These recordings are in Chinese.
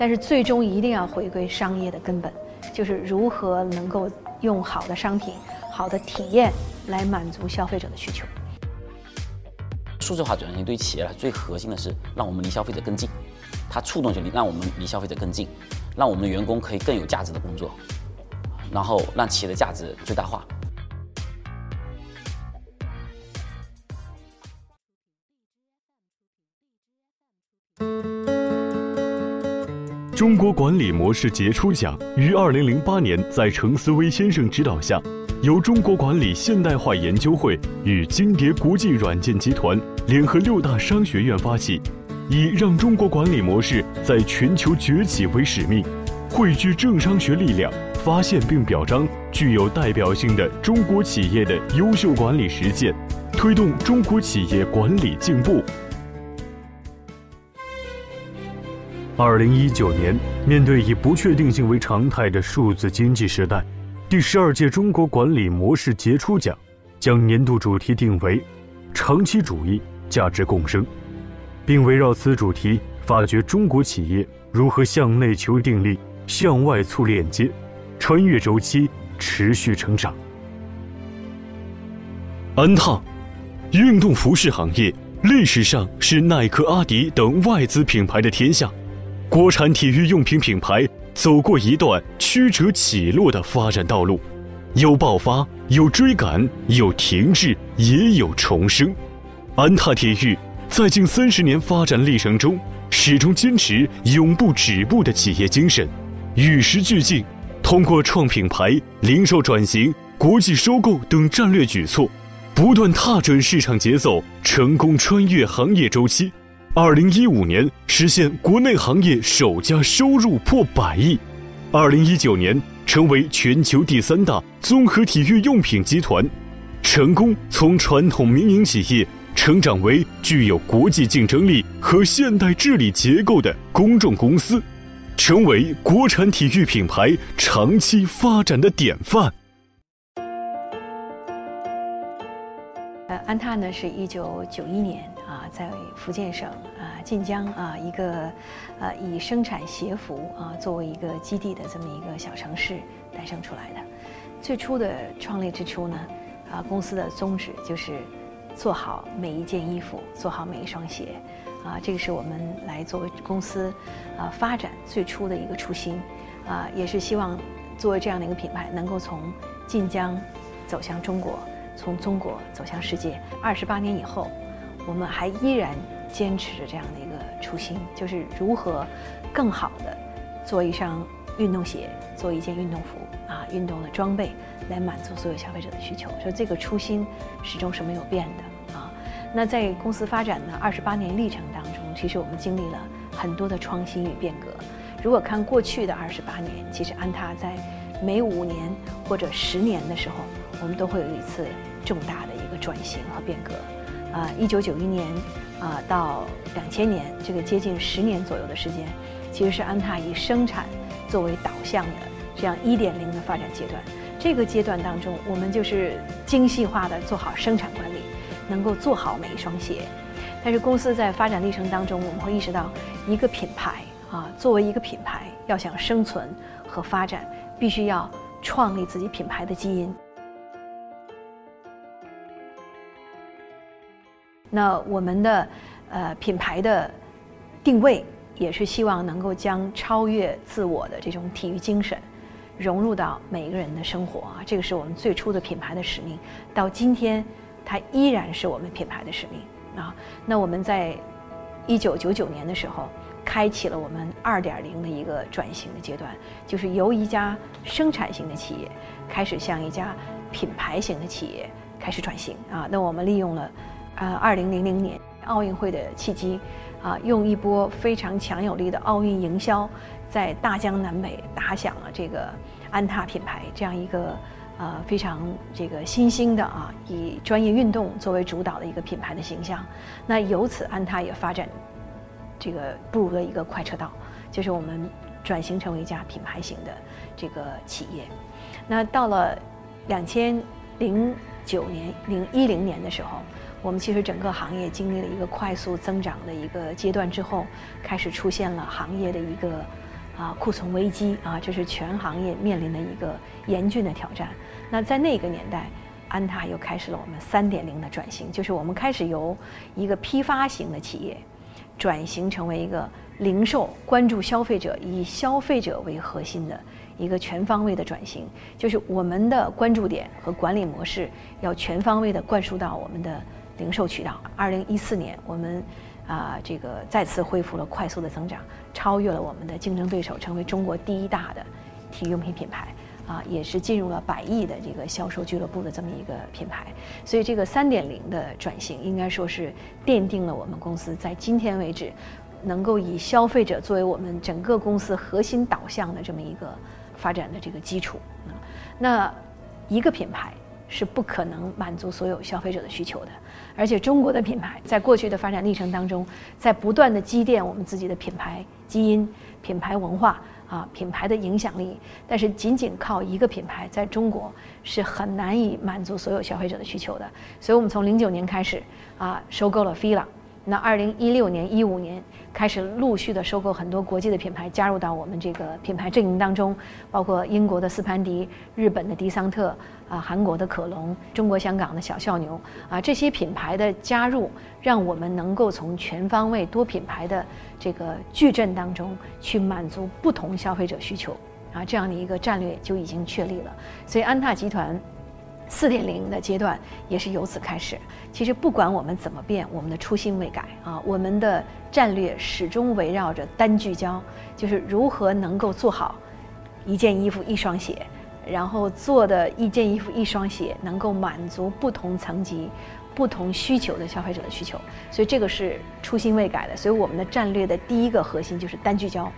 但是最终一定要回归商业的根本，就是如何能够用好的商品、好的体验来满足消费者的需求。数字化转型对企业来最核心的是让我们离消费者更近，它触动就离让我们离消费者更近，让我们的员工可以更有价值的工作，然后让企业的价值最大化。中国管理模式杰出奖于二零零八年在程思威先生指导下，由中国管理现代化研究会与金蝶国际软件集团联合六大商学院发起，以让中国管理模式在全球崛起为使命，汇聚政商学力量，发现并表彰具有代表性的中国企业的优秀管理实践，推动中国企业管理进步。二零一九年，面对以不确定性为常态的数字经济时代，第十二届中国管理模式杰出奖将年度主题定为“长期主义价值共生”，并围绕此主题发掘中国企业如何向内求定力、向外促链接，穿越周期持续成长。安踏，运动服饰行业历史上是耐克、阿迪等外资品牌的天下。国产体育用品品牌走过一段曲折起落的发展道路，有爆发，有追赶，有停滞，也有重生。安踏体育在近三十年发展历程中，始终坚持永不止步的企业精神，与时俱进，通过创品牌、零售转型、国际收购等战略举措，不断踏准市场节奏，成功穿越行业周期。二零一五年实现国内行业首家收入破百亿，二零一九年成为全球第三大综合体育用品集团，成功从传统民营企业成长为具有国际竞争力和现代治理结构的公众公司，成为国产体育品牌长期发展的典范。呃，安踏呢是一九九一年。啊，在福建省啊晋江啊一个呃以生产鞋服啊作为一个基地的这么一个小城市诞生出来的。最初的创立之初呢，啊公司的宗旨就是做好每一件衣服，做好每一双鞋，啊这个是我们来作为公司啊发展最初的一个初心，啊也是希望作为这样的一个品牌，能够从晋江走向中国，从中国走向世界。二十八年以后。我们还依然坚持着这样的一个初心，就是如何更好的做一双运动鞋，做一件运动服啊，运动的装备来满足所有消费者的需求。所以这个初心始终是没有变的啊。那在公司发展的二十八年历程当中，其实我们经历了很多的创新与变革。如果看过去的二十八年，其实安踏在每五年或者十年的时候，我们都会有一次重大的一个转型和变革。啊，一九九一年啊到两千年，这个接近十年左右的时间，其实是安踏以生产作为导向的这样一点零的发展阶段。这个阶段当中，我们就是精细化的做好生产管理，能够做好每一双鞋。但是公司在发展历程当中，我们会意识到，一个品牌啊，作为一个品牌，要想生存和发展，必须要创立自己品牌的基因。那我们的呃品牌的定位也是希望能够将超越自我的这种体育精神融入到每一个人的生活啊，这个是我们最初的品牌的使命。到今天，它依然是我们品牌的使命啊。那我们在一九九九年的时候，开启了我们二点零的一个转型的阶段，就是由一家生产型的企业开始向一家品牌型的企业开始转型啊。那我们利用了。呃，二零零零年奥运会的契机，啊，用一波非常强有力的奥运营销，在大江南北打响了这个安踏品牌这样一个呃非常这个新兴的啊，以专业运动作为主导的一个品牌的形象。那由此，安踏也发展这个步入了一个快车道，就是我们转型成为一家品牌型的这个企业。那到了两千零九年、零一零年的时候。我们其实整个行业经历了一个快速增长的一个阶段之后，开始出现了行业的一个啊库存危机啊，这是全行业面临的一个严峻的挑战。那在那个年代，安踏又开始了我们三点零的转型，就是我们开始由一个批发型的企业，转型成为一个零售关注消费者、以消费者为核心的一个全方位的转型，就是我们的关注点和管理模式要全方位的灌输到我们的零售渠道。二零一四年，我们啊这个再次恢复了快速的增长，超越了我们的竞争对手，成为中国第一大的体育用品品牌。啊，也是进入了百亿的这个销售俱乐部的这么一个品牌，所以这个三点零的转型应该说是奠定了我们公司在今天为止能够以消费者作为我们整个公司核心导向的这么一个发展的这个基础。那一个品牌是不可能满足所有消费者的需求的，而且中国的品牌在过去的发展历程当中，在不断的积淀我们自己的品牌基因、品牌文化。啊，品牌的影响力，但是仅仅靠一个品牌在中国是很难以满足所有消费者的需求的。所以，我们从零九年开始啊，收购了 fila。那二零一六年、一五年开始陆续的收购很多国际的品牌，加入到我们这个品牌阵营当中，包括英国的斯潘迪、日本的迪桑特、啊韩国的可隆、中国香港的小笑牛啊这些品牌的加入，让我们能够从全方位多品牌的这个矩阵当中去满足不同消费者需求啊这样的一个战略就已经确立了。所以安踏集团。四点零的阶段也是由此开始。其实不管我们怎么变，我们的初心未改啊，我们的战略始终围绕着单聚焦，就是如何能够做好一件衣服一双鞋，然后做的一件衣服一双鞋能够满足不同层级、不同需求的消费者的需求。所以这个是初心未改的。所以我们的战略的第一个核心就是单聚焦、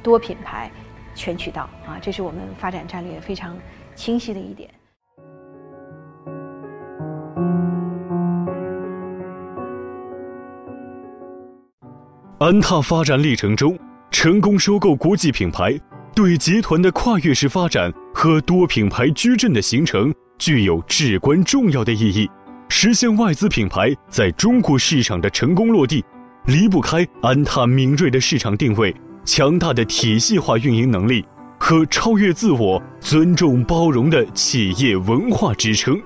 多品牌、全渠道啊，这是我们发展战略非常清晰的一点。安踏发展历程中，成功收购国际品牌，对集团的跨越式发展和多品牌矩阵的形成具有至关重要的意义。实现外资品牌在中国市场的成功落地，离不开安踏敏锐的市场定位、强大的体系化运营能力和超越自我、尊重包容的企业文化支撑。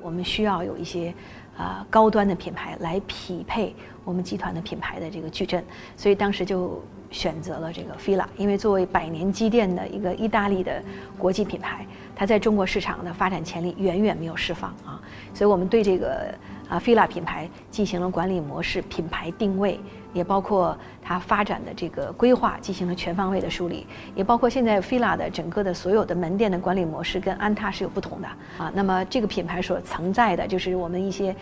我们需要有一些。啊，高端的品牌来匹配我们集团的品牌的这个矩阵，所以当时就选择了这个 fila，因为作为百年积淀的一个意大利的国际品牌，它在中国市场的发展潜力远远没有释放啊，所以我们对这个啊 fila 品牌进行了管理模式、品牌定位。也包括它发展的这个规划进行了全方位的梳理，也包括现在 fila 的整个的所有的门店的管理模式跟安踏是有不同的啊。那么这个品牌所承载的就是我们一些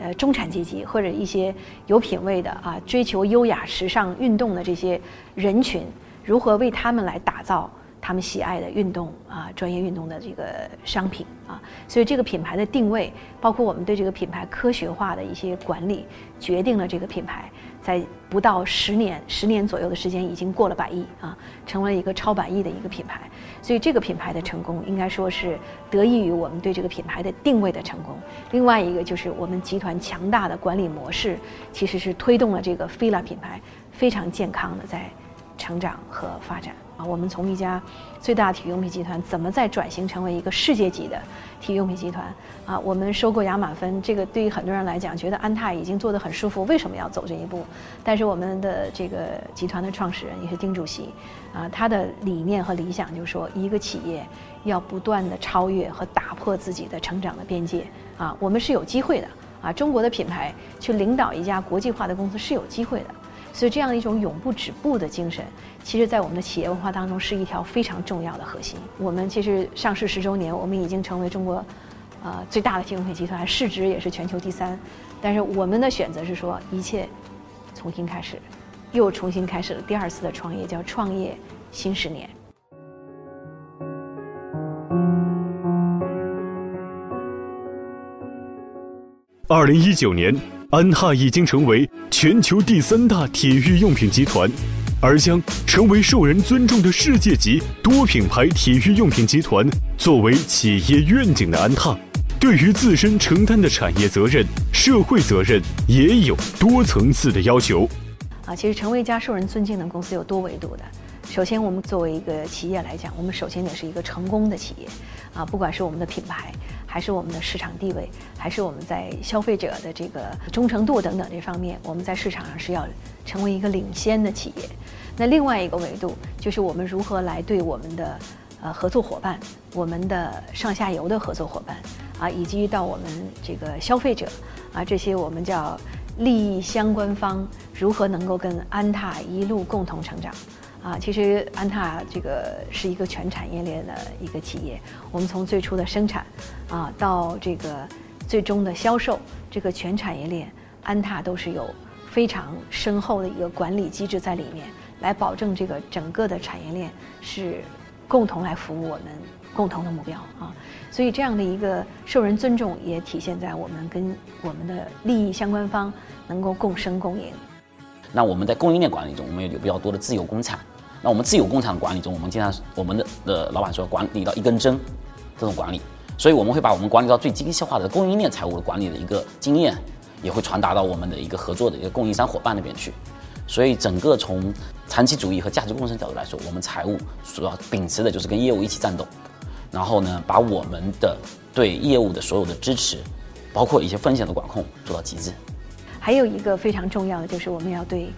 呃中产阶级或者一些有品位的啊追求优雅、时尚、运动的这些人群，如何为他们来打造。他们喜爱的运动啊，专业运动的这个商品啊，所以这个品牌的定位，包括我们对这个品牌科学化的一些管理，决定了这个品牌在不到十年、十年左右的时间，已经过了百亿啊，成为一个超百亿的一个品牌。所以这个品牌的成功，应该说是得益于我们对这个品牌的定位的成功。另外一个就是我们集团强大的管理模式，其实是推动了这个菲拉品牌非常健康的在成长和发展。我们从一家最大体育用品集团，怎么再转型成为一个世界级的体育用品集团？啊，我们收购亚马芬，这个对于很多人来讲，觉得安踏已经做得很舒服，为什么要走这一步？但是我们的这个集团的创始人也是丁主席，啊，他的理念和理想就是说，一个企业要不断的超越和打破自己的成长的边界。啊，我们是有机会的。啊，中国的品牌去领导一家国际化的公司是有机会的。所以，这样一种永不止步的精神，其实，在我们的企业文化当中是一条非常重要的核心。我们其实上市十周年，我们已经成为中国，呃，最大的金融品集团，市值也是全球第三。但是，我们的选择是说，一切重新开始，又重新开始了第二次的创业，叫创业新十年。二零一九年。安踏已经成为全球第三大体育用品集团，而将成为受人尊重的世界级多品牌体育用品集团。作为企业愿景的安踏，对于自身承担的产业责任、社会责任也有多层次的要求。啊，其实成为一家受人尊敬的公司有多维度的。首先，我们作为一个企业来讲，我们首先得是一个成功的企业，啊，不管是我们的品牌，还是我们的市场地位，还是我们在消费者的这个忠诚度等等这方面，我们在市场上是要成为一个领先的企业。那另外一个维度就是我们如何来对我们的呃合作伙伴、我们的上下游的合作伙伴啊，以及到我们这个消费者啊这些我们叫利益相关方，如何能够跟安踏一路共同成长。啊，其实安踏这个是一个全产业链的一个企业。我们从最初的生产，啊，到这个最终的销售，这个全产业链，安踏都是有非常深厚的一个管理机制在里面，来保证这个整个的产业链是共同来服务我们共同的目标啊。所以这样的一个受人尊重，也体现在我们跟我们的利益相关方能够共生共赢。那我们在供应链管理中，我们有比较多的自有工厂。那我们自有工厂管理中，我们经常我们的的老板说管理到一根针，这种管理，所以我们会把我们管理到最精细化的供应链财务的管理的一个经验，也会传达到我们的一个合作的一个供应商伙伴那边去。所以整个从长期主义和价值共生角度来说，我们财务主要秉持的就是跟业务一起战斗，然后呢，把我们的对业务的所有的支持，包括一些风险的管控做到极致。还有一个非常重要的就是我们要对。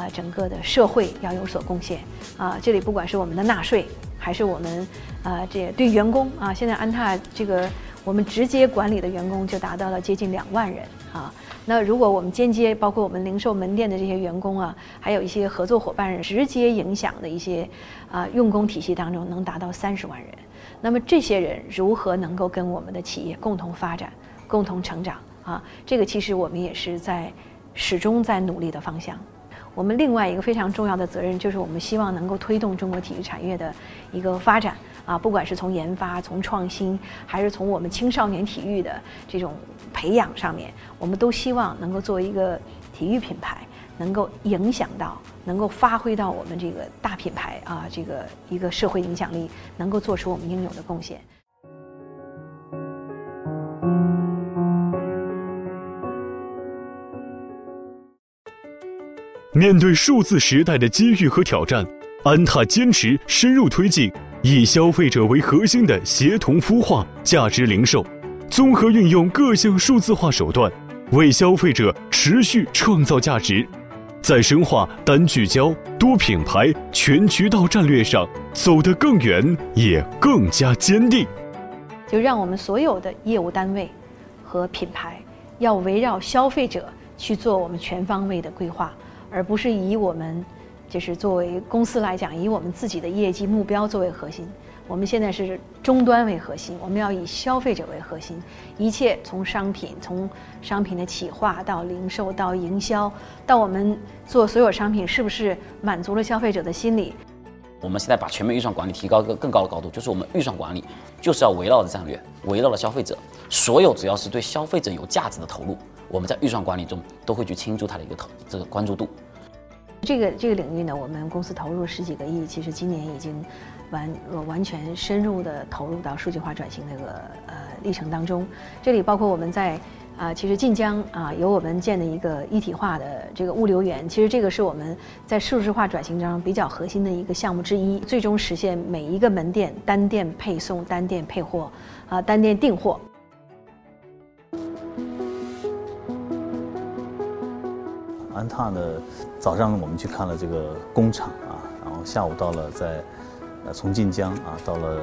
啊，整个的社会要有所贡献啊！这里不管是我们的纳税，还是我们啊，这对员工啊，现在安踏这个我们直接管理的员工就达到了接近两万人啊。那如果我们间接包括我们零售门店的这些员工啊，还有一些合作伙伴直接影响的一些啊用工体系当中，能达到三十万人。那么这些人如何能够跟我们的企业共同发展、共同成长啊？这个其实我们也是在始终在努力的方向。我们另外一个非常重要的责任，就是我们希望能够推动中国体育产业的一个发展啊，不管是从研发、从创新，还是从我们青少年体育的这种培养上面，我们都希望能够作为一个体育品牌，能够影响到，能够发挥到我们这个大品牌啊这个一个社会影响力，能够做出我们应有的贡献。面对数字时代的机遇和挑战，安踏坚持深入推进以消费者为核心的协同孵化价值零售，综合运用各项数字化手段，为消费者持续创造价值，在深化单聚焦、多品牌、全渠道战略上走得更远，也更加坚定。就让我们所有的业务单位和品牌，要围绕消费者去做我们全方位的规划。而不是以我们，就是作为公司来讲，以我们自己的业绩目标作为核心。我们现在是终端为核心，我们要以消费者为核心，一切从商品，从商品的企划到零售到营销，到我们做所有商品是不是满足了消费者的心理？我们现在把全面预算管理提高一个更高的高度，就是我们预算管理就是要围绕着战略，围绕着消费者，所有只要是对消费者有价值的投入。我们在预算管理中都会去倾注它的一个投这个关注度。这个这个领域呢，我们公司投入十几个亿，其实今年已经完完全深入的投入到数据化转型那个呃历程当中。这里包括我们在啊，其实晋江啊有我们建的一个一体化的这个物流园，其实这个是我们在数字化转型当中比较核心的一个项目之一，最终实现每一个门店单店配送、单店配货啊、单店订货。安踏呢，早上我们去看了这个工厂啊，然后下午到了在，呃，从晋江啊到了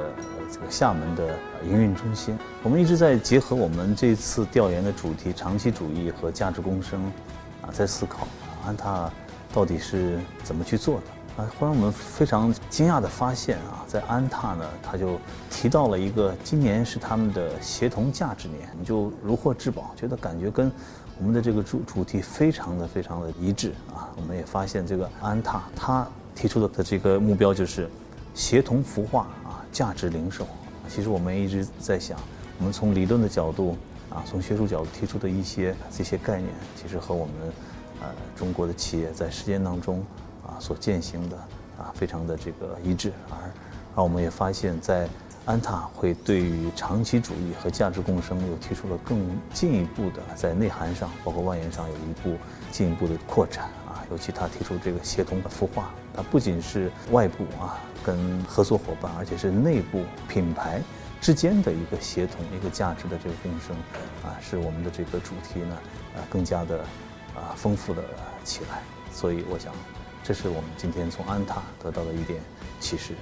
这个厦门的营运中心。我们一直在结合我们这次调研的主题——长期主义和价值共生，啊，在思考安踏到底是怎么去做的啊。忽然我们非常惊讶的发现啊，在安踏呢，他就提到了一个今年是他们的协同价值年，你就如获至宝，觉得感觉跟。我们的这个主主题非常的非常的一致啊！我们也发现这个安踏他提出的的这个目标就是协同孵化啊，价值零售。其实我们一直在想，我们从理论的角度啊，从学术角度提出的一些这些概念，其实和我们呃中国的企业在实践当中啊所践行的啊非常的这个一致。而而我们也发现，在安踏会对于长期主义和价值共生又提出了更进一步的，在内涵上，包括外延上有一步进一步的扩展啊，尤其他提出这个协同的孵化，它不仅是外部啊跟合作伙伴，而且是内部品牌之间的一个协同、一个价值的这个共生，啊，使我们的这个主题呢，啊，更加的啊丰富了起来。所以我想，这是我们今天从安踏得到的一点启示。